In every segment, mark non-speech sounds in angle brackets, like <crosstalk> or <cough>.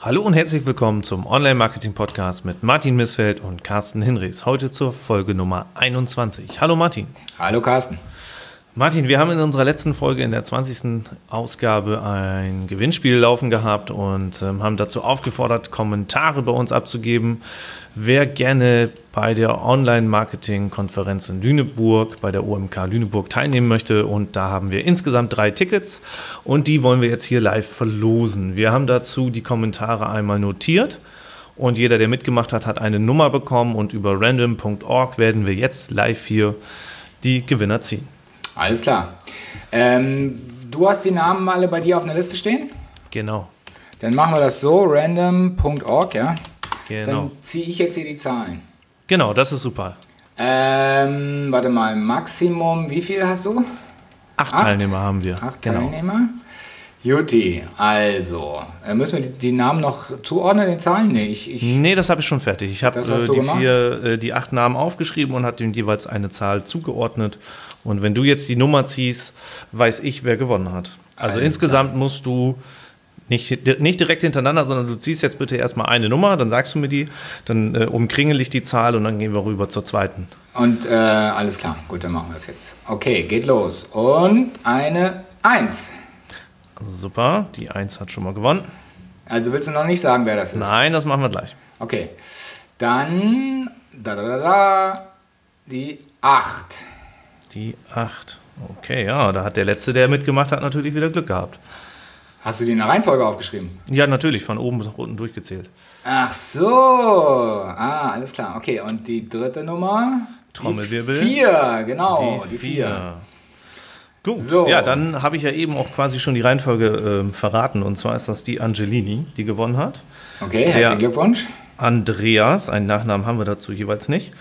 Hallo und herzlich willkommen zum Online-Marketing-Podcast mit Martin Missfeld und Carsten Hinrichs. Heute zur Folge Nummer 21. Hallo Martin. Hallo Carsten. Martin, wir haben in unserer letzten Folge, in der 20. Ausgabe, ein Gewinnspiel laufen gehabt und ähm, haben dazu aufgefordert, Kommentare bei uns abzugeben. Wer gerne bei der Online-Marketing-Konferenz in Lüneburg, bei der OMK Lüneburg teilnehmen möchte. Und da haben wir insgesamt drei Tickets und die wollen wir jetzt hier live verlosen. Wir haben dazu die Kommentare einmal notiert. Und jeder, der mitgemacht hat, hat eine Nummer bekommen und über random.org werden wir jetzt live hier die Gewinner ziehen. Alles klar. Ähm, du hast die Namen alle bei dir auf einer Liste stehen? Genau. Dann machen wir das so, random.org, ja? Genau. Dann ziehe ich jetzt hier die Zahlen. Genau, das ist super. Ähm, warte mal, Maximum, wie viel hast du? Acht, Acht? Teilnehmer haben wir. Acht genau. Teilnehmer. Juti, also, äh, müssen wir die, Namen noch zuordnen, den Zahlen? Nee, ich, ich nee das habe ich schon fertig. Ich habe äh, die, vier, äh, die acht Namen aufgeschrieben und habe dem jeweils eine Zahl zugeordnet. Und wenn du jetzt die Nummer ziehst, weiß ich, wer gewonnen hat. Also Alles insgesamt musst du nicht, nicht direkt hintereinander, sondern du ziehst jetzt bitte erstmal eine Nummer, dann sagst du mir die, dann äh, umkringel ich die Zahl und dann gehen wir rüber zur zweiten. Und äh, alles klar, gut, dann machen wir es jetzt. Okay, geht los. Und eine 1. Super, die 1 hat schon mal gewonnen. Also willst du noch nicht sagen, wer das ist? Nein, das machen wir gleich. Okay, dann da, da, da, da, die 8. Die 8. Okay, ja, da hat der Letzte, der mitgemacht hat, natürlich wieder Glück gehabt. Hast du die in der Reihenfolge aufgeschrieben? Ja, natürlich, von oben bis unten durchgezählt. Ach so. Ah, alles klar. Okay, und die dritte Nummer? Trommelwirbel. Die vier, genau. Die, die vier. vier. Gut, so. ja, dann habe ich ja eben auch quasi schon die Reihenfolge äh, verraten. Und zwar ist das die Angelini, die gewonnen hat. Okay, herzlichen Glückwunsch. Andreas, einen Nachnamen haben wir dazu jeweils nicht.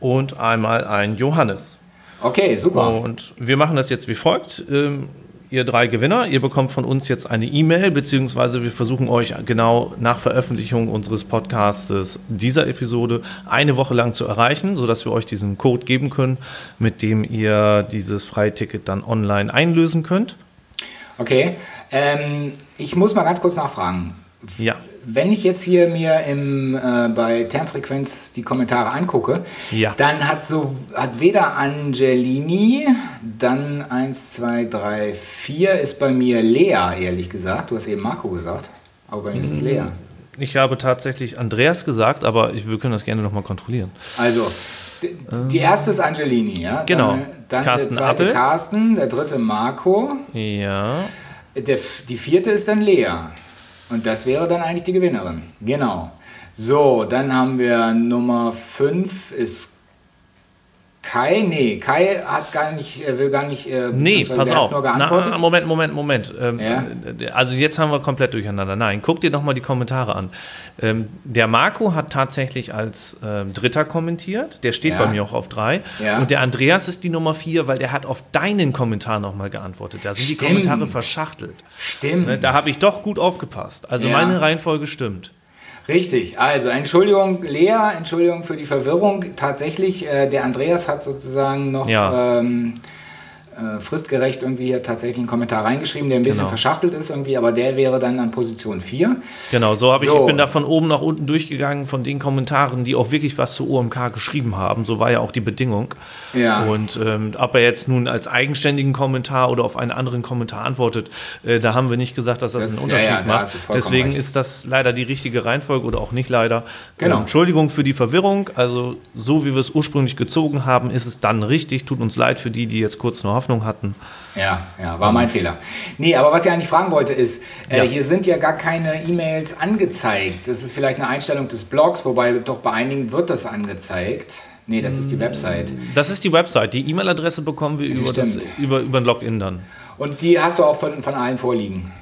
Und einmal ein Johannes. Okay, super. Und wir machen das jetzt wie folgt. Ähm, ihr drei Gewinner, ihr bekommt von uns jetzt eine E-Mail, beziehungsweise wir versuchen euch genau nach Veröffentlichung unseres Podcasts dieser Episode eine Woche lang zu erreichen, sodass wir euch diesen Code geben können, mit dem ihr dieses Freiticket dann online einlösen könnt. Okay, ähm, ich muss mal ganz kurz nachfragen. Ja wenn ich jetzt hier mir im, äh, bei Termfrequenz die Kommentare angucke, ja. dann hat so hat weder Angelini, dann 1, 2, 3, 4 ist bei mir Lea, ehrlich gesagt. Du hast eben Marco gesagt, aber bei mir ist es Lea. Ich habe tatsächlich Andreas gesagt, aber ich, wir können das gerne nochmal kontrollieren. Also, die erste ist Angelini, ja? Genau. Dann, dann der zweite Appel. Carsten, der dritte Marco. Ja. Der, die vierte ist dann Lea. Und das wäre dann eigentlich die Gewinnerin. Genau. So, dann haben wir Nummer 5 ist Kai, nee, Kai hat gar nicht, will gar nicht. Äh, nee, pass auf. Na, Moment, Moment, Moment. Ähm, ja? Äh, also jetzt haben wir komplett durcheinander. Nein, guck dir nochmal die Kommentare an. Ähm, der Marco hat tatsächlich als ähm, Dritter kommentiert. Der steht ja. bei mir auch auf drei. Ja. Und der Andreas ist die Nummer vier, weil der hat auf deinen Kommentar nochmal geantwortet. Da sind stimmt. die Kommentare verschachtelt. Stimmt. Ne, da habe ich doch gut aufgepasst. Also meine Reihenfolge stimmt. Richtig, also Entschuldigung, Lea, Entschuldigung für die Verwirrung. Tatsächlich, äh, der Andreas hat sozusagen noch ja. ähm, äh, fristgerecht irgendwie hier tatsächlich einen Kommentar reingeschrieben, der ein bisschen genau. verschachtelt ist irgendwie, aber der wäre dann an Position 4. Genau, so habe so. ich, ich bin da von oben nach unten durchgegangen von den Kommentaren, die auch wirklich was zu OMK geschrieben haben. So war ja auch die Bedingung. Ja. Und ähm, ob er jetzt nun als eigenständigen Kommentar oder auf einen anderen Kommentar antwortet, äh, da haben wir nicht gesagt, dass das, das einen Unterschied ja, ja, macht. Deswegen recht. ist das leider die richtige Reihenfolge oder auch nicht leider. Genau. Ähm, Entschuldigung für die Verwirrung. Also so wie wir es ursprünglich gezogen haben, ist es dann richtig. Tut uns leid für die, die jetzt kurz noch Hoffnung hatten. Ja, ja, war mein Fehler. Nee, aber was ich eigentlich fragen wollte ist, äh, ja. hier sind ja gar keine E-Mails angezeigt. Das ist vielleicht eine Einstellung des Blogs, wobei doch bei einigen wird das angezeigt. Nee, das ist die Website. Das ist die Website. Die E-Mail-Adresse bekommen wir über, das, über, über ein Login dann. Und die hast du auch von, von allen vorliegen?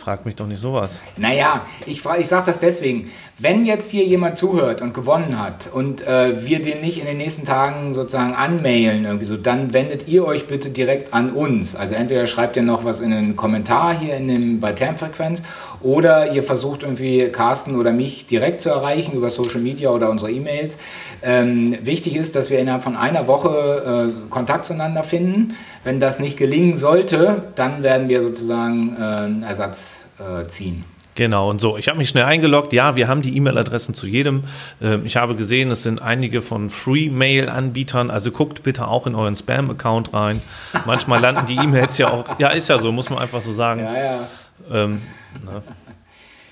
Frag mich doch nicht sowas. Naja, ich, ich sage das deswegen. Wenn jetzt hier jemand zuhört und gewonnen hat und äh, wir den nicht in den nächsten Tagen sozusagen anmailen, irgendwie so, dann wendet ihr euch bitte direkt an uns. Also entweder schreibt ihr noch was in den Kommentar hier in dem, bei Termfrequenz oder ihr versucht irgendwie Carsten oder mich direkt zu erreichen über Social Media oder unsere E-Mails. Ähm, wichtig ist, dass wir innerhalb von einer Woche äh, Kontakt zueinander finden. Wenn das nicht gelingen sollte, dann werden wir sozusagen äh, einen Ersatz äh, ziehen. Genau, und so. Ich habe mich schnell eingeloggt. Ja, wir haben die E-Mail-Adressen zu jedem. Ähm, ich habe gesehen, es sind einige von Free-Mail-Anbietern. Also guckt bitte auch in euren Spam-Account rein. Manchmal landen die E-Mails ja auch. Ja, ist ja so, muss man einfach so sagen. Ja, ja. Ähm, ne?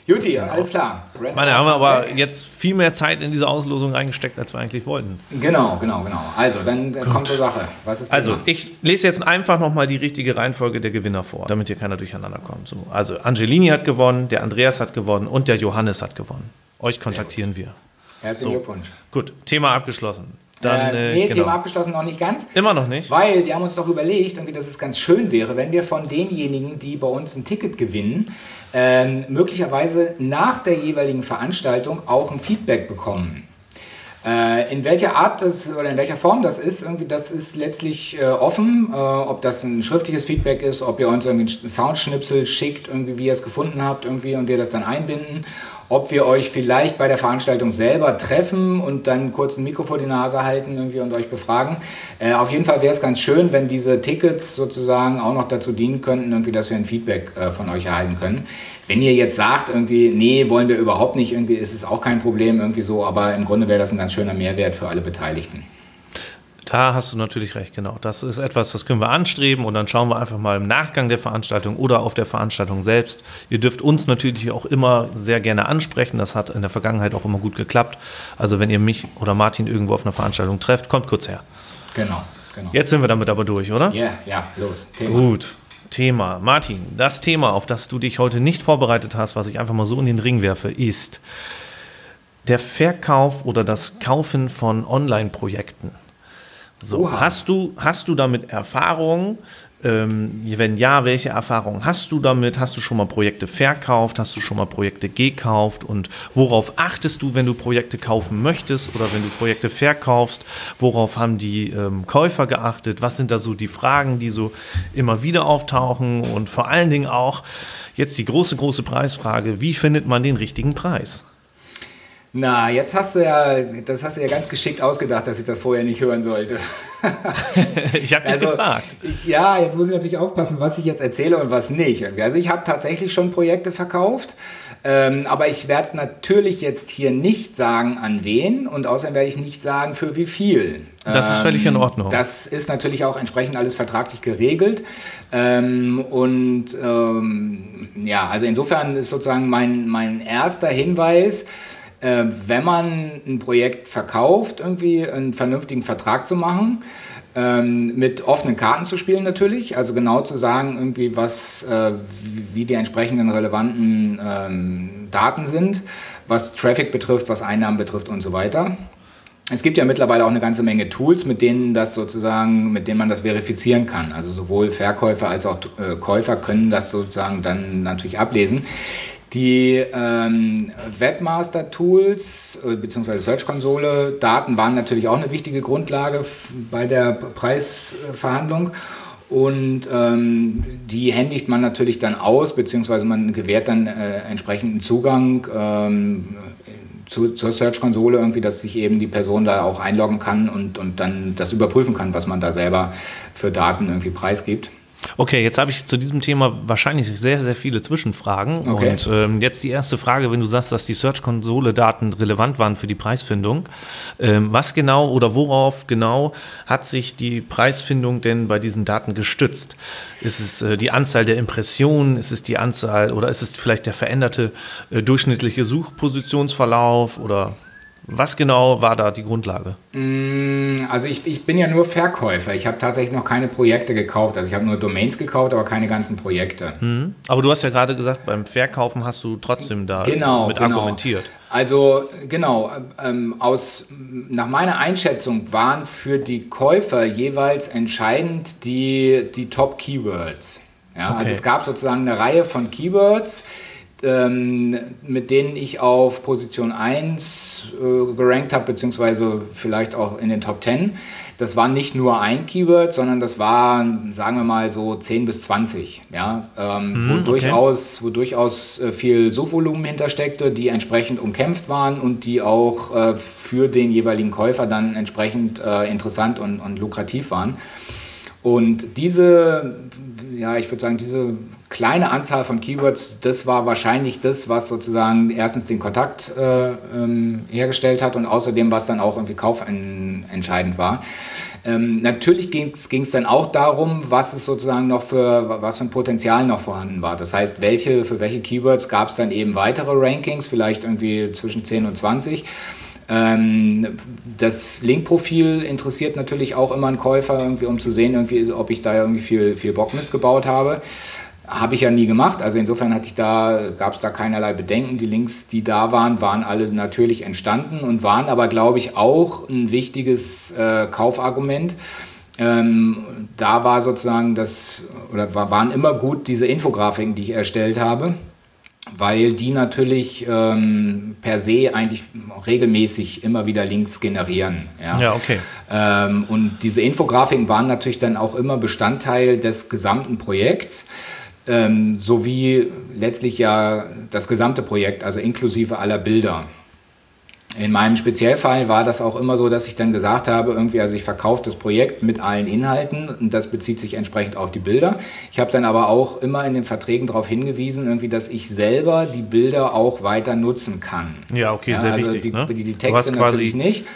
Juti, genau. alles klar. Red Meine, haben wir aber weg. jetzt viel mehr Zeit in diese Auslosung reingesteckt, als wir eigentlich wollten. Genau, genau, genau. Also, dann Gut. kommt zur Sache. Was ist Also, ich lese jetzt einfach nochmal die richtige Reihenfolge der Gewinner vor, damit hier keiner durcheinander kommt. So, also, Angelini hat gewonnen, der Andreas hat gewonnen und der Johannes hat gewonnen. Euch kontaktieren wir. Herzlichen so. Glückwunsch. Gut, Thema abgeschlossen. Dann, äh, nee, genau. Thema abgeschlossen noch nicht ganz. Immer noch nicht. Weil wir haben uns doch überlegt, irgendwie, dass es ganz schön wäre, wenn wir von denjenigen, die bei uns ein Ticket gewinnen, ähm, möglicherweise nach der jeweiligen Veranstaltung auch ein Feedback bekommen. Äh, in welcher Art das oder in welcher Form das ist, irgendwie, das ist letztlich äh, offen. Äh, ob das ein schriftliches Feedback ist, ob ihr uns irgendwie einen Soundschnipsel schickt, irgendwie, wie ihr es gefunden habt, irgendwie, und wir das dann einbinden ob wir euch vielleicht bei der Veranstaltung selber treffen und dann kurz ein Mikro vor die Nase halten irgendwie und euch befragen. Äh, auf jeden Fall wäre es ganz schön, wenn diese Tickets sozusagen auch noch dazu dienen könnten, irgendwie, dass wir ein Feedback äh, von euch erhalten können. Wenn ihr jetzt sagt, irgendwie, nee, wollen wir überhaupt nicht, irgendwie ist es auch kein Problem, irgendwie so, aber im Grunde wäre das ein ganz schöner Mehrwert für alle Beteiligten. Da hast du natürlich recht, genau. Das ist etwas, das können wir anstreben und dann schauen wir einfach mal im Nachgang der Veranstaltung oder auf der Veranstaltung selbst. Ihr dürft uns natürlich auch immer sehr gerne ansprechen. Das hat in der Vergangenheit auch immer gut geklappt. Also wenn ihr mich oder Martin irgendwo auf einer Veranstaltung trefft, kommt kurz her. Genau, genau. Jetzt sind wir damit aber durch, oder? Ja, yeah, ja, los. Thema. Gut. Thema. Martin, das Thema, auf das du dich heute nicht vorbereitet hast, was ich einfach mal so in den Ring werfe, ist der Verkauf oder das Kaufen von Online-Projekten. So, hast du, hast du damit Erfahrung? Ähm, wenn ja, welche Erfahrungen hast du damit? Hast du schon mal Projekte verkauft? Hast du schon mal Projekte gekauft? Und worauf achtest du, wenn du Projekte kaufen möchtest oder wenn du Projekte verkaufst? Worauf haben die ähm, Käufer geachtet? Was sind da so die Fragen, die so immer wieder auftauchen? Und vor allen Dingen auch jetzt die große, große Preisfrage, wie findet man den richtigen Preis? Na, jetzt hast du ja, das hast du ja ganz geschickt ausgedacht, dass ich das vorher nicht hören sollte. <laughs> ich habe dich also, gefragt. Ich, ja, jetzt muss ich natürlich aufpassen, was ich jetzt erzähle und was nicht. Also ich habe tatsächlich schon Projekte verkauft, ähm, aber ich werde natürlich jetzt hier nicht sagen, an wen und außerdem werde ich nicht sagen, für wie viel. Das ist völlig in ähm, Ordnung. Das ist natürlich auch entsprechend alles vertraglich geregelt. Ähm, und ähm, ja, also insofern ist sozusagen mein, mein erster Hinweis, äh, wenn man ein Projekt verkauft, irgendwie einen vernünftigen Vertrag zu machen, ähm, mit offenen Karten zu spielen natürlich, also genau zu sagen, irgendwie was, äh, wie die entsprechenden relevanten ähm, Daten sind, was Traffic betrifft, was Einnahmen betrifft und so weiter. Es gibt ja mittlerweile auch eine ganze Menge Tools, mit denen das sozusagen, mit denen man das verifizieren kann. Also sowohl Verkäufer als auch äh, Käufer können das sozusagen dann natürlich ablesen. Die ähm, Webmaster-Tools äh, bzw. Search-Konsole, Daten waren natürlich auch eine wichtige Grundlage bei der Preisverhandlung. Und ähm, die händigt man natürlich dann aus, beziehungsweise man gewährt dann äh, entsprechenden Zugang ähm, zu, zur Search-Konsole, irgendwie, dass sich eben die Person da auch einloggen kann und, und dann das überprüfen kann, was man da selber für Daten irgendwie preisgibt. Okay, jetzt habe ich zu diesem Thema wahrscheinlich sehr, sehr viele Zwischenfragen. Okay. Und ähm, jetzt die erste Frage, wenn du sagst, dass die Search-Konsole-Daten relevant waren für die Preisfindung. Ähm, was genau oder worauf genau hat sich die Preisfindung denn bei diesen Daten gestützt? Ist es äh, die Anzahl der Impressionen? Ist es die Anzahl oder ist es vielleicht der veränderte äh, durchschnittliche Suchpositionsverlauf oder was genau war da die Grundlage? Mm, also ich, ich bin ja nur Verkäufer. Ich habe tatsächlich noch keine Projekte gekauft. Also ich habe nur Domains gekauft, aber keine ganzen Projekte. Mhm. Aber du hast ja gerade gesagt, beim Verkaufen hast du trotzdem da genau, mit genau. argumentiert. Also genau, ähm, aus, nach meiner Einschätzung waren für die Käufer jeweils entscheidend die, die Top-Keywords. Ja, also okay. Also es gab sozusagen eine Reihe von Keywords, ähm, mit denen ich auf Position 1 äh, gerankt habe, beziehungsweise vielleicht auch in den Top 10. Das war nicht nur ein Keyword, sondern das war, sagen wir mal, so 10 bis 20, ja, ähm, mhm, wo, okay. durchaus, wo durchaus äh, viel Suchvolumen hintersteckte, die entsprechend umkämpft waren und die auch äh, für den jeweiligen Käufer dann entsprechend äh, interessant und, und lukrativ waren. Und diese, ja, ich würde sagen, diese kleine Anzahl von Keywords, das war wahrscheinlich das, was sozusagen erstens den Kontakt äh, ähm, hergestellt hat und außerdem was dann auch irgendwie kaufentscheidend war. Ähm, natürlich ging es dann auch darum, was es sozusagen noch für, was für ein Potenzial noch vorhanden war. Das heißt, welche, für welche Keywords gab es dann eben weitere Rankings, vielleicht irgendwie zwischen 10 und 20. Ähm, das Linkprofil interessiert natürlich auch immer einen Käufer, irgendwie, um zu sehen, irgendwie, ob ich da irgendwie viel, viel Bock missgebaut habe. Habe ich ja nie gemacht. Also insofern hatte ich da, gab es da keinerlei Bedenken. Die Links, die da waren, waren alle natürlich entstanden und waren aber, glaube ich, auch ein wichtiges äh, Kaufargument. Ähm, da war sozusagen das, oder waren immer gut diese Infografiken, die ich erstellt habe weil die natürlich ähm, per se eigentlich regelmäßig immer wieder Links generieren. Ja, ja okay. Ähm, und diese Infografiken waren natürlich dann auch immer Bestandteil des gesamten Projekts, ähm, sowie letztlich ja das gesamte Projekt, also inklusive aller Bilder. In meinem Speziellfall war das auch immer so, dass ich dann gesagt habe, irgendwie, also ich verkaufe das Projekt mit allen Inhalten und das bezieht sich entsprechend auf die Bilder. Ich habe dann aber auch immer in den Verträgen darauf hingewiesen, irgendwie, dass ich selber die Bilder auch weiter nutzen kann. Ja, okay, ja, sehr also wichtig. Die, ne? die, die Texte natürlich nicht.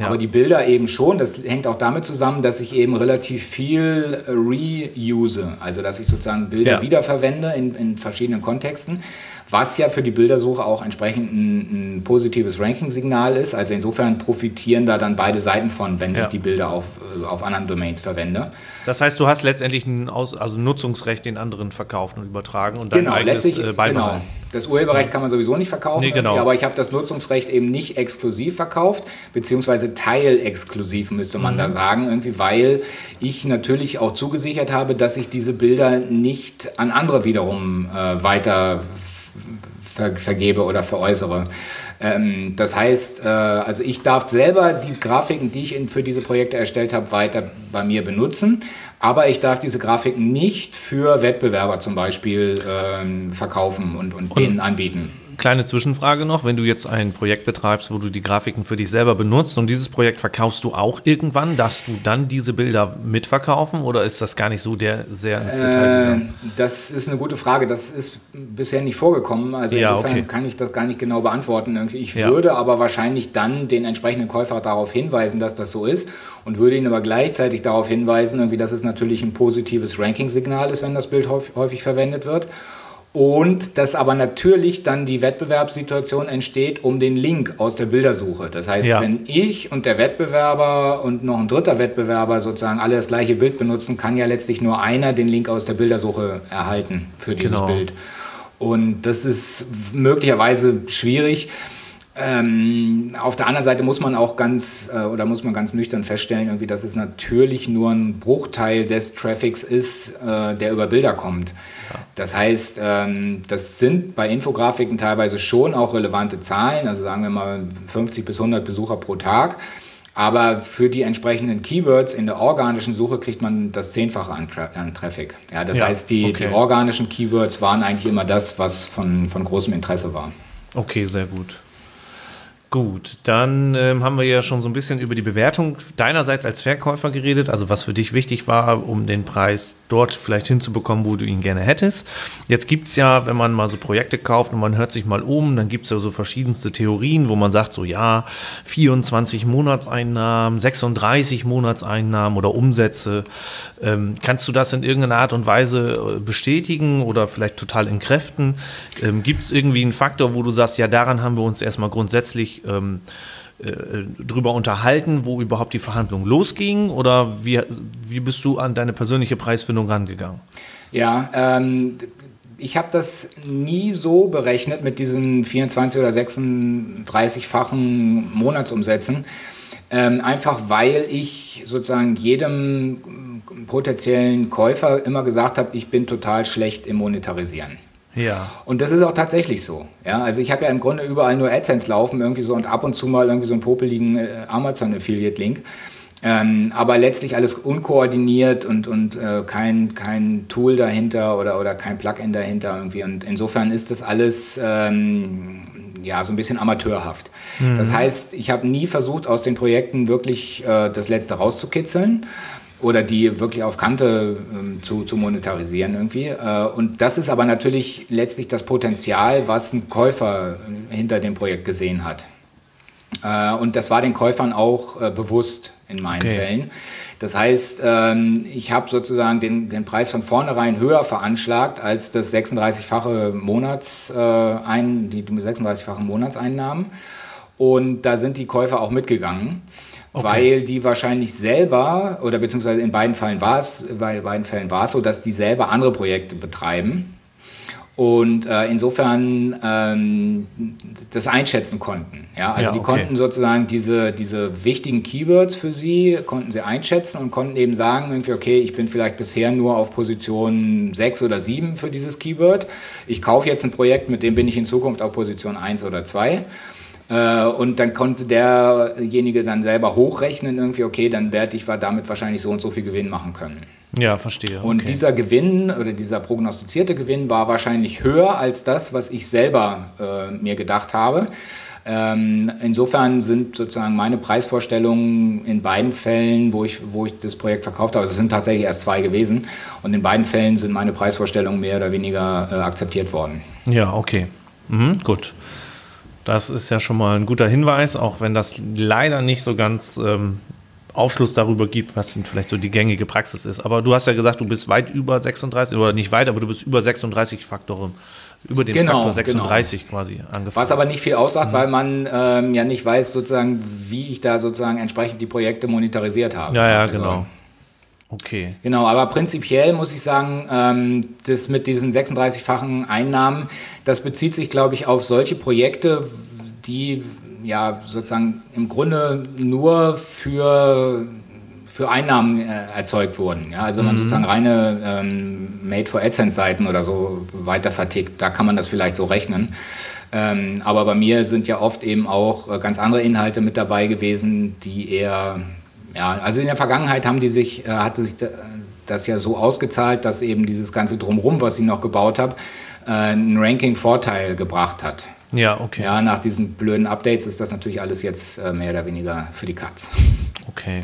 Ja. Aber die Bilder eben schon, das hängt auch damit zusammen, dass ich eben relativ viel reuse, also dass ich sozusagen Bilder ja. wiederverwende in, in verschiedenen Kontexten was ja für die Bildersuche auch entsprechend ein, ein positives Ranking-Signal ist. Also insofern profitieren da dann beide Seiten von, wenn ja. ich die Bilder auf, äh, auf anderen Domains verwende. Das heißt, du hast letztendlich ein Aus also Nutzungsrecht den anderen verkauft und übertragen und dann genau, eigenes äh, beibehalten. Genau. Das Urheberrecht kann man sowieso nicht verkaufen, nee, genau. aber ich habe das Nutzungsrecht eben nicht exklusiv verkauft, beziehungsweise teilexklusiv müsste man mhm. da sagen, irgendwie, weil ich natürlich auch zugesichert habe, dass ich diese Bilder nicht an andere wiederum äh, weiter ver vergebe oder veräußere. Ähm, das heißt, äh, also ich darf selber die Grafiken, die ich in, für diese Projekte erstellt habe, weiter bei mir benutzen, aber ich darf diese Grafiken nicht für Wettbewerber zum Beispiel ähm, verkaufen und, und, und denen anbieten kleine Zwischenfrage noch, wenn du jetzt ein Projekt betreibst, wo du die Grafiken für dich selber benutzt und dieses Projekt verkaufst du auch irgendwann, darfst du dann diese Bilder mitverkaufen oder ist das gar nicht so der, sehr ins Detail äh, Das ist eine gute Frage, das ist bisher nicht vorgekommen, also ja, insofern okay. kann ich das gar nicht genau beantworten. Irgendwie. Ich ja. würde aber wahrscheinlich dann den entsprechenden Käufer darauf hinweisen, dass das so ist und würde ihn aber gleichzeitig darauf hinweisen, irgendwie, dass es natürlich ein positives Ranking-Signal ist, wenn das Bild häufig verwendet wird und dass aber natürlich dann die Wettbewerbssituation entsteht um den Link aus der Bildersuche. Das heißt, ja. wenn ich und der Wettbewerber und noch ein dritter Wettbewerber sozusagen alle das gleiche Bild benutzen, kann ja letztlich nur einer den Link aus der Bildersuche erhalten für dieses genau. Bild. Und das ist möglicherweise schwierig. Ähm, auf der anderen Seite muss man auch ganz äh, oder muss man ganz nüchtern feststellen, irgendwie, dass es natürlich nur ein Bruchteil des Traffics ist, äh, der über Bilder kommt. Ja. Das heißt, ähm, das sind bei Infografiken teilweise schon auch relevante Zahlen, also sagen wir mal 50 bis 100 Besucher pro Tag. Aber für die entsprechenden Keywords in der organischen Suche kriegt man das Zehnfache an, Tra an Traffic. Ja, das ja, heißt, die, okay. die organischen Keywords waren eigentlich immer das, was von, von großem Interesse war. Okay, sehr gut. Gut, dann ähm, haben wir ja schon so ein bisschen über die Bewertung deinerseits als Verkäufer geredet, also was für dich wichtig war, um den Preis dort vielleicht hinzubekommen, wo du ihn gerne hättest. Jetzt gibt es ja, wenn man mal so Projekte kauft und man hört sich mal um, dann gibt es ja so verschiedenste Theorien, wo man sagt, so ja, 24 Monatseinnahmen, 36 Monatseinnahmen oder Umsätze. Ähm, kannst du das in irgendeiner Art und Weise äh, bestätigen oder vielleicht total entkräften? Ähm, gibt es irgendwie einen Faktor, wo du sagst, ja, daran haben wir uns erstmal grundsätzlich ähm, äh, drüber unterhalten, wo überhaupt die Verhandlung losging? Oder wie, wie bist du an deine persönliche Preisfindung rangegangen? Ja, ähm, ich habe das nie so berechnet mit diesen 24 oder 36-fachen Monatsumsätzen. Ähm, einfach weil ich sozusagen jedem potenziellen Käufer immer gesagt habe, ich bin total schlecht im Monetarisieren. Ja. Und das ist auch tatsächlich so. Ja, also ich habe ja im Grunde überall nur AdSense laufen, irgendwie so und ab und zu mal irgendwie so einen popeligen äh, Amazon-Affiliate-Link. Ähm, aber letztlich alles unkoordiniert und, und äh, kein, kein Tool dahinter oder, oder kein Plugin dahinter irgendwie. Und insofern ist das alles ähm, ja, so ein bisschen amateurhaft. Mhm. Das heißt, ich habe nie versucht, aus den Projekten wirklich äh, das Letzte rauszukitzeln, oder die wirklich auf Kante ähm, zu, zu monetarisieren irgendwie. Äh, und das ist aber natürlich letztlich das Potenzial, was ein Käufer hinter dem Projekt gesehen hat. Äh, und das war den Käufern auch äh, bewusst in meinen okay. Fällen. Das heißt, ähm, ich habe sozusagen den, den Preis von vornherein höher veranschlagt als das 36-fache Monats, äh, ein, die 36-fachen Monatseinnahmen. Und da sind die Käufer auch mitgegangen. Okay. Weil die wahrscheinlich selber, oder beziehungsweise in beiden Fällen war es, bei beiden Fällen war es so, dass die selber andere Projekte betreiben und äh, insofern ähm, das einschätzen konnten. Ja, also ja, die konnten sozusagen diese, diese wichtigen Keywords für sie, konnten sie einschätzen und konnten eben sagen, irgendwie, okay, ich bin vielleicht bisher nur auf Position 6 oder 7 für dieses Keyword. Ich kaufe jetzt ein Projekt, mit dem bin ich in Zukunft auf Position 1 oder 2. Äh, und dann konnte derjenige dann selber hochrechnen, irgendwie, okay, dann werde ich damit wahrscheinlich so und so viel Gewinn machen können. Ja, verstehe. Und okay. dieser Gewinn oder dieser prognostizierte Gewinn war wahrscheinlich höher als das, was ich selber äh, mir gedacht habe. Ähm, insofern sind sozusagen meine Preisvorstellungen in beiden Fällen, wo ich, wo ich das Projekt verkauft habe, also es sind tatsächlich erst zwei gewesen, und in beiden Fällen sind meine Preisvorstellungen mehr oder weniger äh, akzeptiert worden. Ja, okay. Mhm, gut. Das ist ja schon mal ein guter Hinweis, auch wenn das leider nicht so ganz ähm, Aufschluss darüber gibt, was denn vielleicht so die gängige Praxis ist. Aber du hast ja gesagt, du bist weit über 36, oder nicht weit, aber du bist über 36 Faktoren, über den genau, Faktor 36 genau. quasi angefangen. Was aber nicht viel aussagt, mhm. weil man ähm, ja nicht weiß, sozusagen, wie ich da sozusagen entsprechend die Projekte monetarisiert habe. Ja, ja, also, genau. Okay. Genau, aber prinzipiell muss ich sagen, ähm, das mit diesen 36-fachen Einnahmen, das bezieht sich, glaube ich, auf solche Projekte, die ja sozusagen im Grunde nur für, für Einnahmen äh, erzeugt wurden. Ja? Also wenn man mhm. sozusagen reine ähm, Made-for-AdSense-Seiten oder so weiter vertickt, da kann man das vielleicht so rechnen. Ähm, aber bei mir sind ja oft eben auch äh, ganz andere Inhalte mit dabei gewesen, die eher ja, also in der Vergangenheit haben die sich, äh, hatte sich das ja so ausgezahlt, dass eben dieses ganze Drumherum, was ich noch gebaut habe, äh, einen Ranking-Vorteil gebracht hat. Ja, okay. Ja, nach diesen blöden Updates ist das natürlich alles jetzt äh, mehr oder weniger für die Katz. <laughs> Okay.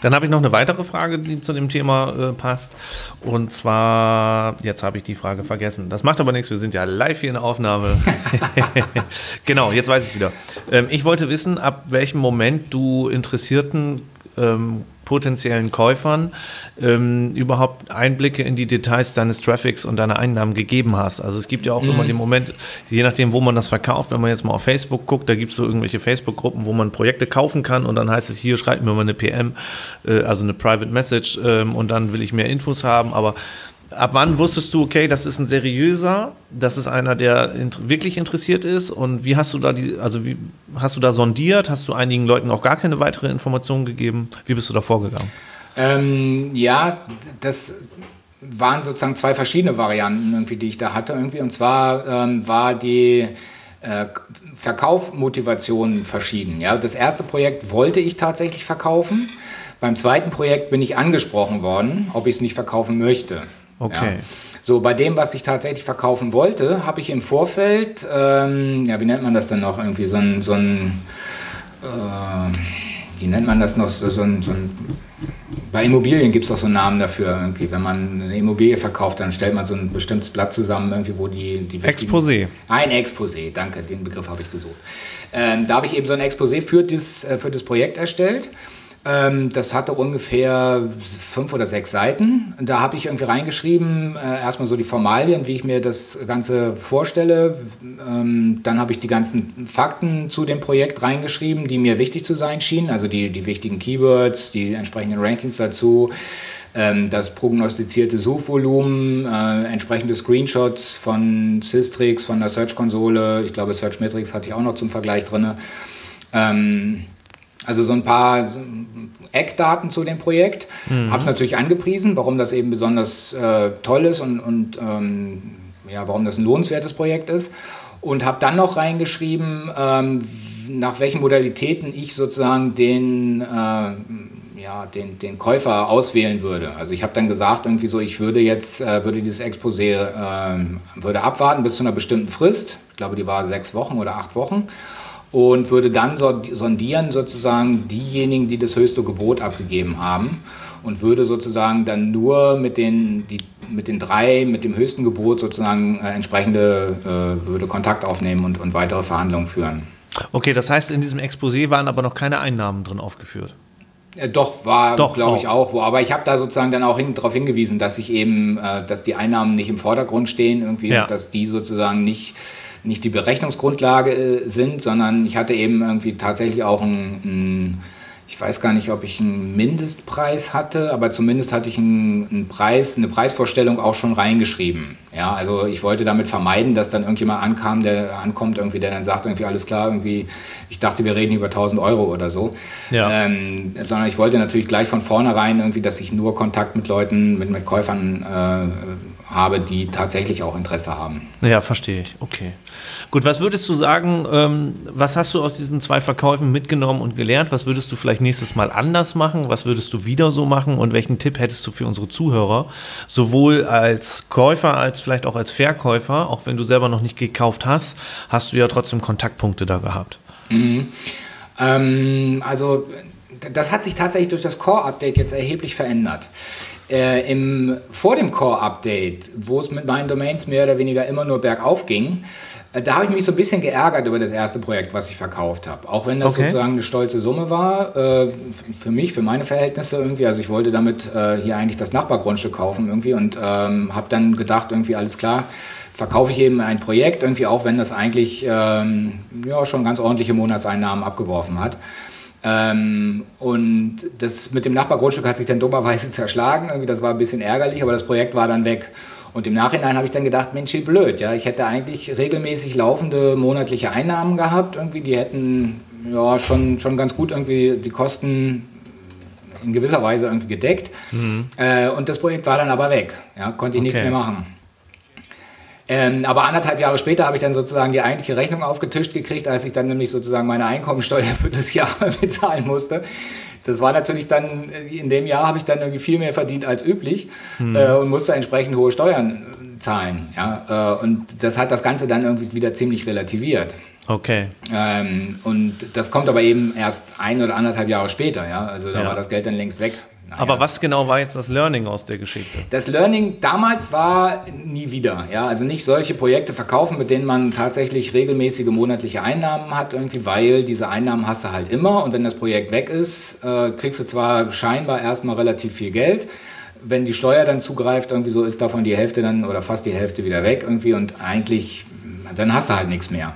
Dann habe ich noch eine weitere Frage, die zu dem Thema äh, passt. Und zwar, jetzt habe ich die Frage vergessen. Das macht aber nichts, wir sind ja live hier in der Aufnahme. <laughs> <laughs> genau, jetzt weiß ich es wieder. Ähm, ich wollte wissen, ab welchem Moment du Interessierten ähm, potenziellen Käufern ähm, überhaupt Einblicke in die Details deines Traffics und deiner Einnahmen gegeben hast. Also es gibt ja auch mhm. immer den Moment, je nachdem, wo man das verkauft, wenn man jetzt mal auf Facebook guckt, da gibt es so irgendwelche Facebook-Gruppen, wo man Projekte kaufen kann und dann heißt es hier, schreibt mir mal eine PM, äh, also eine Private Message ähm, und dann will ich mehr Infos haben, aber ab wann wusstest du, okay, das ist ein seriöser, das ist einer, der int wirklich interessiert ist? Und wie hast du da die, also wie hast du da sondiert? Hast du einigen Leuten auch gar keine weitere Informationen gegeben? Wie bist du da vorgegangen? Ähm, ja, das waren sozusagen zwei verschiedene Varianten, irgendwie, die ich da hatte. Irgendwie. Und zwar ähm, war die äh, Verkaufmotivation verschieden. Ja? Das erste Projekt wollte ich tatsächlich verkaufen. Beim zweiten Projekt bin ich angesprochen worden, ob ich es nicht verkaufen möchte. Okay. Ja. So, bei dem, was ich tatsächlich verkaufen wollte, habe ich im Vorfeld, ähm, ja, wie nennt man das denn noch? Irgendwie so ein, so ein äh, wie nennt man das noch? So, so ein, so ein bei Immobilien gibt es auch so einen Namen dafür. Irgendwie. Wenn man eine Immobilie verkauft, dann stellt man so ein bestimmtes Blatt zusammen, irgendwie, wo die, die Exposé. Ein Exposé, danke, den Begriff habe ich gesucht. Ähm, da habe ich eben so ein Exposé für das, äh, für das Projekt erstellt. Ähm, das hatte ungefähr fünf oder sechs Seiten. Da habe ich irgendwie reingeschrieben, äh, erstmal so die Formalien, wie ich mir das Ganze vorstelle. Ähm, dann habe ich die ganzen Fakten zu dem Projekt reingeschrieben, die mir wichtig zu sein schienen, also die, die wichtigen Keywords, die entsprechenden Rankings dazu, ähm, das prognostizierte Suchvolumen, äh, entsprechende Screenshots von Systrix, von der Search-Konsole. Ich glaube, Searchmetrics hatte ich auch noch zum Vergleich drin. Ähm, also so ein paar Eckdaten zu dem Projekt. Mhm. Habe es natürlich angepriesen, warum das eben besonders äh, toll ist und, und ähm, ja, warum das ein lohnenswertes Projekt ist. Und habe dann noch reingeschrieben, ähm, nach welchen Modalitäten ich sozusagen den, äh, ja, den, den Käufer auswählen würde. Also ich habe dann gesagt, irgendwie so, ich würde jetzt, äh, würde dieses Exposé, äh, würde abwarten bis zu einer bestimmten Frist. Ich glaube, die war sechs Wochen oder acht Wochen und würde dann sondieren sozusagen diejenigen, die das höchste Gebot abgegeben haben und würde sozusagen dann nur mit den, die, mit den drei, mit dem höchsten Gebot sozusagen äh, entsprechende, äh, würde Kontakt aufnehmen und, und weitere Verhandlungen führen. Okay, das heißt, in diesem Exposé waren aber noch keine Einnahmen drin aufgeführt. Äh, doch, war, glaube ich, auch. Wo, aber ich habe da sozusagen dann auch hin, darauf hingewiesen, dass ich eben, äh, dass die Einnahmen nicht im Vordergrund stehen irgendwie ja. dass die sozusagen nicht, nicht die Berechnungsgrundlage äh, sind, sondern ich hatte eben irgendwie tatsächlich auch ein, ein ich weiß gar nicht, ob ich einen Mindestpreis hatte, aber zumindest hatte ich einen, einen, Preis, eine Preisvorstellung auch schon reingeschrieben. Ja, also ich wollte damit vermeiden, dass dann irgendjemand ankam, der ankommt, irgendwie, der dann sagt, irgendwie alles klar, irgendwie, ich dachte, wir reden über 1000 Euro oder so. Ja. Ähm, sondern ich wollte natürlich gleich von vornherein irgendwie, dass ich nur Kontakt mit Leuten, mit, mit Käufern äh, habe, die tatsächlich auch Interesse haben. Ja, verstehe ich. Okay. Gut, was würdest du sagen, ähm, was hast du aus diesen zwei Verkäufen mitgenommen und gelernt? Was würdest du vielleicht nächstes Mal anders machen? Was würdest du wieder so machen? Und welchen Tipp hättest du für unsere Zuhörer? Sowohl als Käufer als vielleicht auch als Verkäufer, auch wenn du selber noch nicht gekauft hast, hast du ja trotzdem Kontaktpunkte da gehabt. Mhm. Ähm, also das hat sich tatsächlich durch das Core-Update jetzt erheblich verändert. Äh, im, vor dem Core-Update, wo es mit meinen Domains mehr oder weniger immer nur bergauf ging, äh, da habe ich mich so ein bisschen geärgert über das erste Projekt, was ich verkauft habe. Auch wenn das okay. sozusagen eine stolze Summe war, äh, für mich, für meine Verhältnisse irgendwie. Also ich wollte damit äh, hier eigentlich das Nachbargrundstück kaufen irgendwie und ähm, habe dann gedacht, irgendwie alles klar, verkaufe ich eben ein Projekt, irgendwie auch wenn das eigentlich ähm, ja, schon ganz ordentliche Monatseinnahmen abgeworfen hat. Ähm, und das mit dem Nachbargrundstück hat sich dann dummerweise <laughs> zerschlagen. Irgendwie, das war ein bisschen ärgerlich, aber das Projekt war dann weg. Und im Nachhinein habe ich dann gedacht, Mensch, wie blöd. Ja? Ich hätte eigentlich regelmäßig laufende monatliche Einnahmen gehabt. Irgendwie, die hätten ja, schon, schon ganz gut irgendwie die Kosten in gewisser Weise irgendwie gedeckt. Mhm. Äh, und das Projekt war dann aber weg. Ja? Konnte ich okay. nichts mehr machen. Ähm, aber anderthalb Jahre später habe ich dann sozusagen die eigentliche Rechnung aufgetischt gekriegt, als ich dann nämlich sozusagen meine Einkommensteuer für das Jahr <laughs> bezahlen musste. Das war natürlich dann, äh, in dem Jahr habe ich dann irgendwie viel mehr verdient als üblich hm. äh, und musste entsprechend hohe Steuern äh, zahlen. Ja? Äh, und das hat das Ganze dann irgendwie wieder ziemlich relativiert. Okay. Ähm, und das kommt aber eben erst ein oder anderthalb Jahre später. Ja? Also da ja. war das Geld dann längst weg. Naja. Aber was genau war jetzt das Learning aus der Geschichte? Das Learning damals war nie wieder. Ja? Also nicht solche Projekte verkaufen, mit denen man tatsächlich regelmäßige monatliche Einnahmen hat, irgendwie, weil diese Einnahmen hast du halt immer und wenn das Projekt weg ist, äh, kriegst du zwar scheinbar erstmal relativ viel Geld, wenn die Steuer dann zugreift, irgendwie so ist davon die Hälfte dann oder fast die Hälfte wieder weg irgendwie und eigentlich, dann hast du halt nichts mehr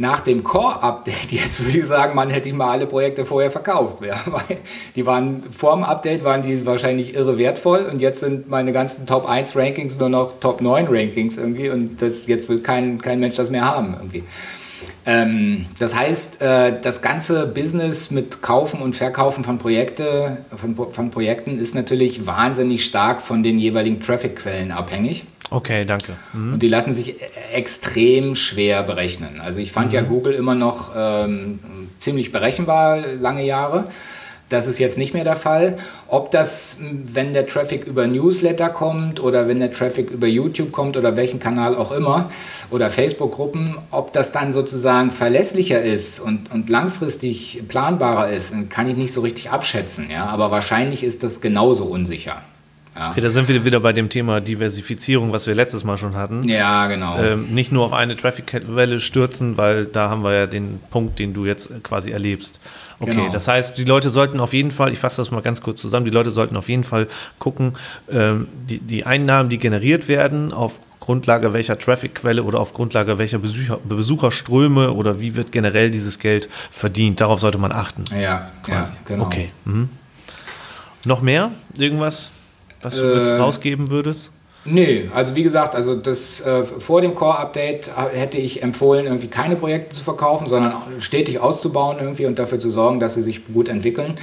nach dem Core-Update, jetzt würde ich sagen, man hätte mal alle Projekte vorher verkauft. Ja, <laughs> weil die waren vor dem Update waren die wahrscheinlich irre wertvoll und jetzt sind meine ganzen Top 1 Rankings nur noch Top 9 Rankings irgendwie und das, jetzt will kein, kein Mensch das mehr haben irgendwie. Ähm, das heißt, äh, das ganze Business mit Kaufen und Verkaufen von, Projekte, von, von Projekten ist natürlich wahnsinnig stark von den jeweiligen Traffic-Quellen abhängig. Okay, danke. Mhm. Und die lassen sich extrem schwer berechnen. Also ich fand mhm. ja Google immer noch ähm, ziemlich berechenbar lange Jahre. Das ist jetzt nicht mehr der Fall. Ob das, wenn der Traffic über Newsletter kommt oder wenn der Traffic über YouTube kommt oder welchen Kanal auch immer oder Facebook-Gruppen, ob das dann sozusagen verlässlicher ist und, und langfristig planbarer ist, kann ich nicht so richtig abschätzen. Ja? Aber wahrscheinlich ist das genauso unsicher. Ja. Okay, da sind wir wieder bei dem Thema Diversifizierung, was wir letztes Mal schon hatten. Ja, genau. Ähm, nicht nur auf eine Traffic-Welle stürzen, weil da haben wir ja den Punkt, den du jetzt quasi erlebst. Okay, genau. das heißt, die Leute sollten auf jeden Fall, ich fasse das mal ganz kurz zusammen, die Leute sollten auf jeden Fall gucken, ähm, die, die Einnahmen, die generiert werden, auf Grundlage welcher Traffic-Quelle oder auf Grundlage welcher Besucher, Besucherströme oder wie wird generell dieses Geld verdient. Darauf sollte man achten. Ja, quasi. ja genau. Okay. Mhm. Noch mehr? Irgendwas? Was du äh, rausgeben würdest? Nee, also wie gesagt, also das äh, vor dem Core-Update hätte ich empfohlen, irgendwie keine Projekte zu verkaufen, sondern stetig auszubauen irgendwie und dafür zu sorgen, dass sie sich gut entwickeln.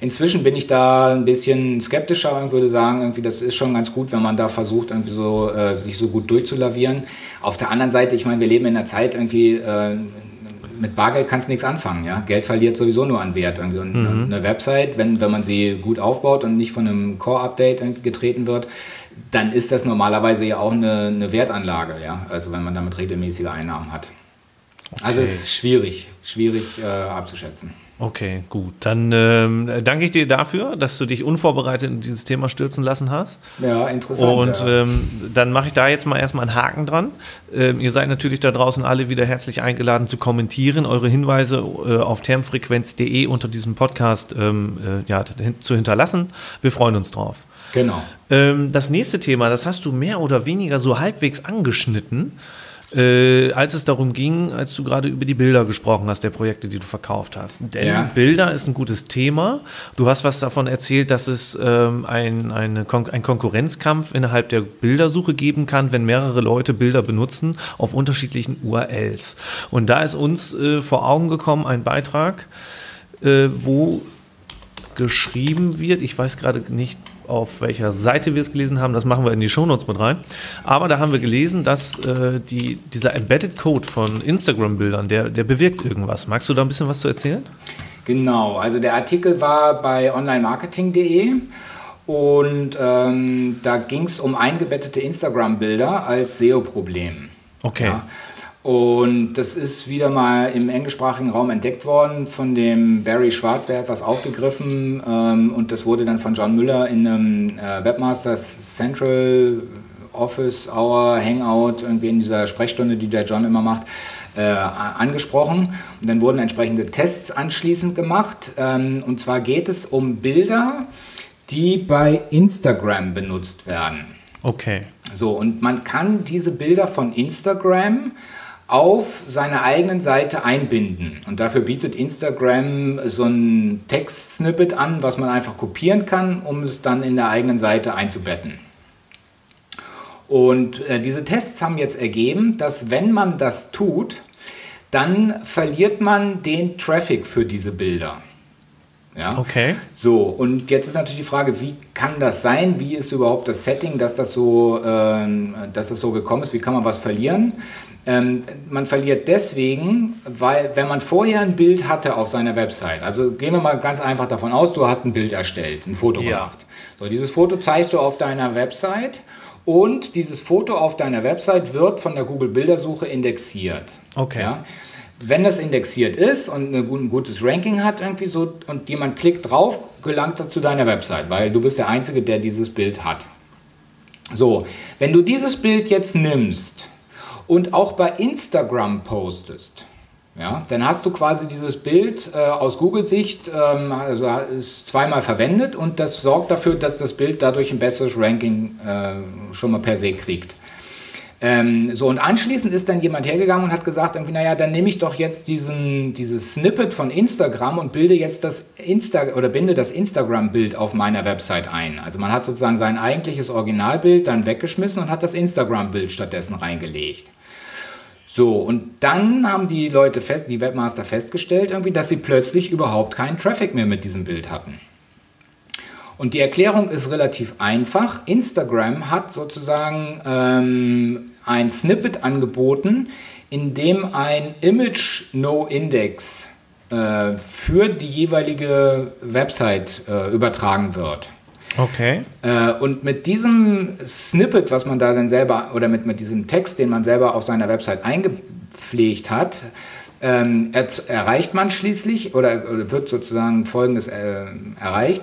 Inzwischen bin ich da ein bisschen skeptischer und würde sagen, irgendwie das ist schon ganz gut, wenn man da versucht, irgendwie so äh, sich so gut durchzulavieren. Auf der anderen Seite, ich meine, wir leben in einer Zeit irgendwie äh, mit Bargeld kannst du nichts anfangen. Ja? Geld verliert sowieso nur an Wert. Und mhm. eine Website, wenn, wenn man sie gut aufbaut und nicht von einem Core-Update getreten wird, dann ist das normalerweise ja auch eine, eine Wertanlage. Ja? Also wenn man damit regelmäßige Einnahmen hat. Okay. Also es ist schwierig, schwierig äh, abzuschätzen. Okay, gut. Dann ähm, danke ich dir dafür, dass du dich unvorbereitet in dieses Thema stürzen lassen hast. Ja, interessant. Und ja. Ähm, dann mache ich da jetzt mal erstmal einen Haken dran. Ähm, ihr seid natürlich da draußen alle wieder herzlich eingeladen zu kommentieren, eure Hinweise äh, auf termfrequenz.de unter diesem Podcast ähm, äh, ja, zu hinterlassen. Wir freuen uns drauf. Genau. Ähm, das nächste Thema, das hast du mehr oder weniger so halbwegs angeschnitten äh, als es darum ging, als du gerade über die Bilder gesprochen hast, der Projekte, die du verkauft hast. Denn ja. Bilder ist ein gutes Thema. Du hast was davon erzählt, dass es ähm, ein, eine Kon ein Konkurrenzkampf innerhalb der Bildersuche geben kann, wenn mehrere Leute Bilder benutzen auf unterschiedlichen URLs. Und da ist uns äh, vor Augen gekommen ein Beitrag, äh, wo geschrieben wird, ich weiß gerade nicht auf welcher Seite wir es gelesen haben, das machen wir in die Shownotes mit rein. Aber da haben wir gelesen, dass äh, die, dieser Embedded Code von Instagram-Bildern, der, der bewirkt irgendwas. Magst du da ein bisschen was zu erzählen? Genau, also der Artikel war bei onlinemarketing.de und ähm, da ging es um eingebettete Instagram-Bilder als SEO-Problem. Okay. Ja. Und das ist wieder mal im englischsprachigen Raum entdeckt worden von dem Barry Schwarz, der hat was aufgegriffen ähm, und das wurde dann von John Müller in einem äh, Webmasters Central Office Hour Hangout, irgendwie in dieser Sprechstunde, die der John immer macht, äh, angesprochen. Und dann wurden entsprechende Tests anschließend gemacht. Ähm, und zwar geht es um Bilder, die bei Instagram benutzt werden. Okay. So, und man kann diese Bilder von Instagram auf seiner eigenen Seite einbinden. Und dafür bietet Instagram so ein Text-Snippet an, was man einfach kopieren kann, um es dann in der eigenen Seite einzubetten. Und äh, diese Tests haben jetzt ergeben, dass wenn man das tut, dann verliert man den Traffic für diese Bilder. Ja? Okay. So, und jetzt ist natürlich die Frage, wie kann das sein? Wie ist überhaupt das Setting, dass das so, ähm, dass das so gekommen ist? Wie kann man was verlieren? Ähm, man verliert deswegen, weil wenn man vorher ein Bild hatte auf seiner Website, also gehen wir mal ganz einfach davon aus, du hast ein Bild erstellt, ein Foto ja. gemacht. So, dieses Foto zeigst du auf deiner Website und dieses Foto auf deiner Website wird von der Google Bildersuche indexiert. Okay. Ja? Wenn das indexiert ist und ein gutes Ranking hat irgendwie so und jemand klickt drauf, gelangt er zu deiner Website, weil du bist der Einzige, der dieses Bild hat. So, wenn du dieses Bild jetzt nimmst und auch bei Instagram postest, ja, dann hast du quasi dieses Bild äh, aus Google-Sicht, ähm, also ist zweimal verwendet und das sorgt dafür, dass das Bild dadurch ein besseres Ranking äh, schon mal per se kriegt. Ähm, so, und anschließend ist dann jemand hergegangen und hat gesagt, irgendwie, naja, dann nehme ich doch jetzt diesen, dieses Snippet von Instagram und bilde jetzt das Insta oder binde das Instagram-Bild auf meiner Website ein. Also man hat sozusagen sein eigentliches Originalbild dann weggeschmissen und hat das Instagram-Bild stattdessen reingelegt. So, und dann haben die Leute, fest, die Webmaster festgestellt, irgendwie, dass sie plötzlich überhaupt keinen Traffic mehr mit diesem Bild hatten. Und die Erklärung ist relativ einfach. Instagram hat sozusagen ähm, ein Snippet angeboten, in dem ein Image No Index äh, für die jeweilige Website äh, übertragen wird. Okay. Äh, und mit diesem Snippet, was man da dann selber, oder mit, mit diesem Text, den man selber auf seiner Website eingepflegt hat, ähm, er, erreicht man schließlich, oder, oder, wird sozusagen Folgendes äh, erreicht.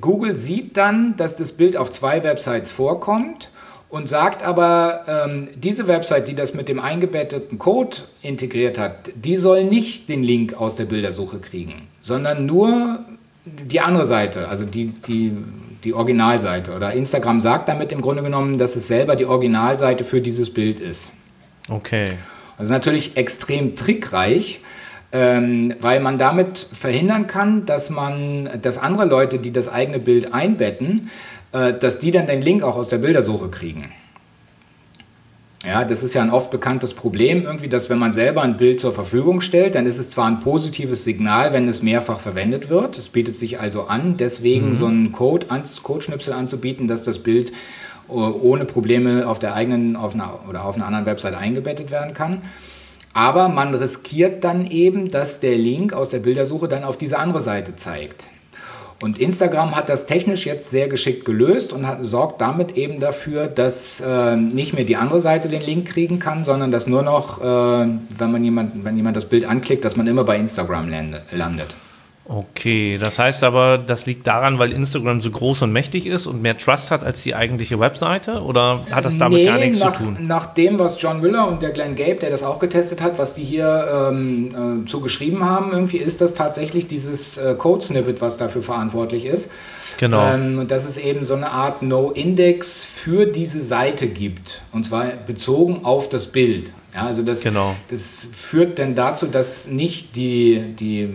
Google sieht dann, dass das Bild auf zwei Websites vorkommt und sagt aber, ähm, diese Website, die das mit dem eingebetteten Code integriert hat, die soll nicht den Link aus der Bildersuche kriegen, sondern nur die andere Seite, also die, die, die Originalseite. Oder Instagram sagt damit im Grunde genommen, dass es selber die Originalseite für dieses Bild ist. Okay. Das ist natürlich extrem trickreich, ähm, weil man damit verhindern kann, dass man, dass andere Leute, die das eigene Bild einbetten, äh, dass die dann den Link auch aus der Bildersuche kriegen. Ja, das ist ja ein oft bekanntes Problem, irgendwie, dass wenn man selber ein Bild zur Verfügung stellt, dann ist es zwar ein positives Signal, wenn es mehrfach verwendet wird. Es bietet sich also an, deswegen mhm. so einen Code, Codeschnipsel anzubieten, dass das Bild äh, ohne Probleme auf der eigenen auf einer, oder auf einer anderen Website eingebettet werden kann. Aber man riskiert dann eben, dass der Link aus der Bildersuche dann auf diese andere Seite zeigt. Und Instagram hat das technisch jetzt sehr geschickt gelöst und hat, sorgt damit eben dafür, dass äh, nicht mehr die andere Seite den Link kriegen kann, sondern dass nur noch, äh, wenn, man jemand, wenn jemand das Bild anklickt, dass man immer bei Instagram landet. Okay, das heißt aber, das liegt daran, weil Instagram so groß und mächtig ist und mehr Trust hat als die eigentliche Webseite? Oder hat das damit nee, gar nichts nach, zu tun? Nach dem, was John Müller und der Glenn Gabe, der das auch getestet hat, was die hier ähm, äh, zu geschrieben haben, irgendwie ist das tatsächlich dieses äh, Code-Snippet, was dafür verantwortlich ist. Genau. Ähm, dass es eben so eine Art No-Index für diese Seite gibt. Und zwar bezogen auf das Bild. Ja, also das, genau. das führt dann dazu, dass nicht die, die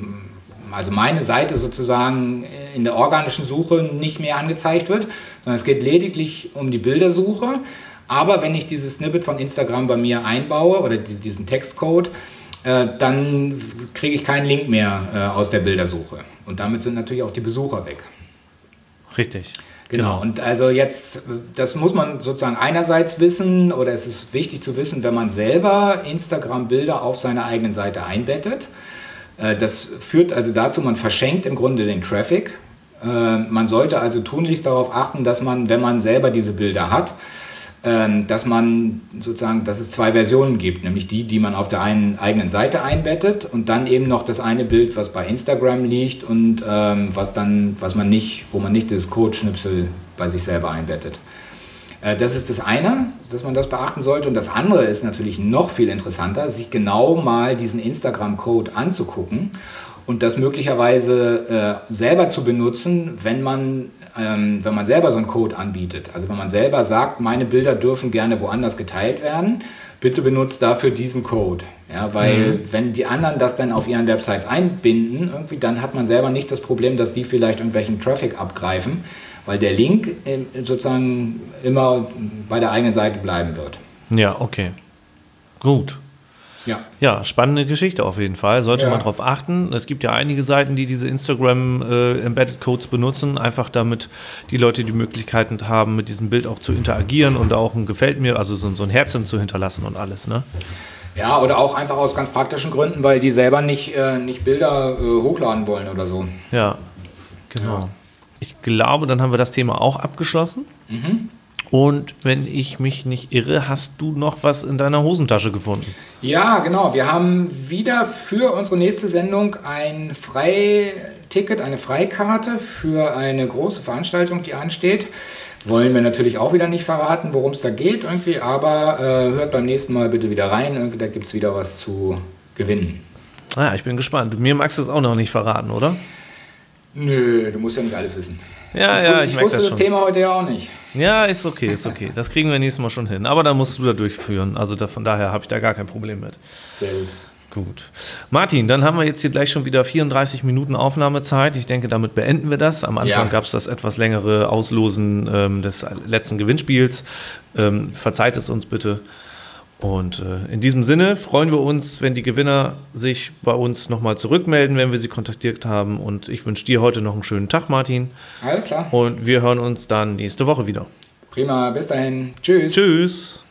also meine Seite sozusagen in der organischen Suche nicht mehr angezeigt wird, sondern es geht lediglich um die Bildersuche. Aber wenn ich dieses Snippet von Instagram bei mir einbaue oder diesen Textcode, äh, dann kriege ich keinen Link mehr äh, aus der Bildersuche. Und damit sind natürlich auch die Besucher weg. Richtig. Genau. genau. Und also jetzt, das muss man sozusagen einerseits wissen, oder es ist wichtig zu wissen, wenn man selber Instagram-Bilder auf seiner eigenen Seite einbettet. Äh, das führt also dazu, man verschenkt im Grunde den Traffic. Äh, man sollte also tunlichst darauf achten, dass man, wenn man selber diese Bilder hat, ähm, dass man sozusagen, dass es zwei Versionen gibt, nämlich die, die man auf der einen eigenen Seite einbettet und dann eben noch das eine Bild, was bei Instagram liegt und ähm, was dann, was man nicht, wo man nicht das Codeschnipsel bei sich selber einbettet. Äh, das ist das eine, dass man das beachten sollte. Und das andere ist natürlich noch viel interessanter, sich genau mal diesen Instagram-Code anzugucken und das möglicherweise äh, selber zu benutzen, wenn man, ähm, wenn man selber so einen Code anbietet. Also wenn man selber sagt, meine Bilder dürfen gerne woanders geteilt werden, bitte benutzt dafür diesen Code. Ja, weil mhm. wenn die anderen das dann auf ihren Websites einbinden, irgendwie, dann hat man selber nicht das Problem, dass die vielleicht irgendwelchen Traffic abgreifen, weil der Link sozusagen immer bei der eigenen Seite bleiben wird. Ja, okay. Gut. Ja. ja, spannende Geschichte auf jeden Fall. Sollte ja. man darauf achten. Es gibt ja einige Seiten, die diese Instagram äh, Embedded Codes benutzen, einfach damit die Leute die Möglichkeiten haben, mit diesem Bild auch zu interagieren und auch ein Gefällt mir, also so, so ein Herzchen zu hinterlassen und alles, ne? Ja, oder auch einfach aus ganz praktischen Gründen, weil die selber nicht, äh, nicht Bilder äh, hochladen wollen oder so. Ja, genau. Ja. Ich glaube, dann haben wir das Thema auch abgeschlossen. Mhm. Und wenn ich mich nicht irre, hast du noch was in deiner Hosentasche gefunden? Ja, genau. Wir haben wieder für unsere nächste Sendung ein Freiticket, eine Freikarte für eine große Veranstaltung, die ansteht. Wollen wir natürlich auch wieder nicht verraten, worum es da geht, irgendwie, aber äh, hört beim nächsten Mal bitte wieder rein. Irgendwie, da gibt es wieder was zu gewinnen. Ah, ich bin gespannt. Mir magst du es auch noch nicht verraten, oder? Nö, du musst ja nicht alles wissen. Ja, ich, ja, ich, ich wusste das, das Thema heute ja auch nicht. Ja, ist okay, ist okay. Das kriegen wir nächstes Mal schon hin. Aber da musst du da durchführen. Also da, von daher habe ich da gar kein Problem mit. Sehr gut. Gut. Martin, dann haben wir jetzt hier gleich schon wieder 34 Minuten Aufnahmezeit. Ich denke, damit beenden wir das. Am Anfang ja. gab es das etwas längere Auslosen ähm, des letzten Gewinnspiels. Ähm, verzeiht es uns bitte. Und äh, in diesem Sinne freuen wir uns, wenn die Gewinner sich bei uns nochmal zurückmelden, wenn wir sie kontaktiert haben. Und ich wünsche dir heute noch einen schönen Tag, Martin. Alles klar. Und wir hören uns dann nächste Woche wieder. Prima, bis dahin. Tschüss. Tschüss.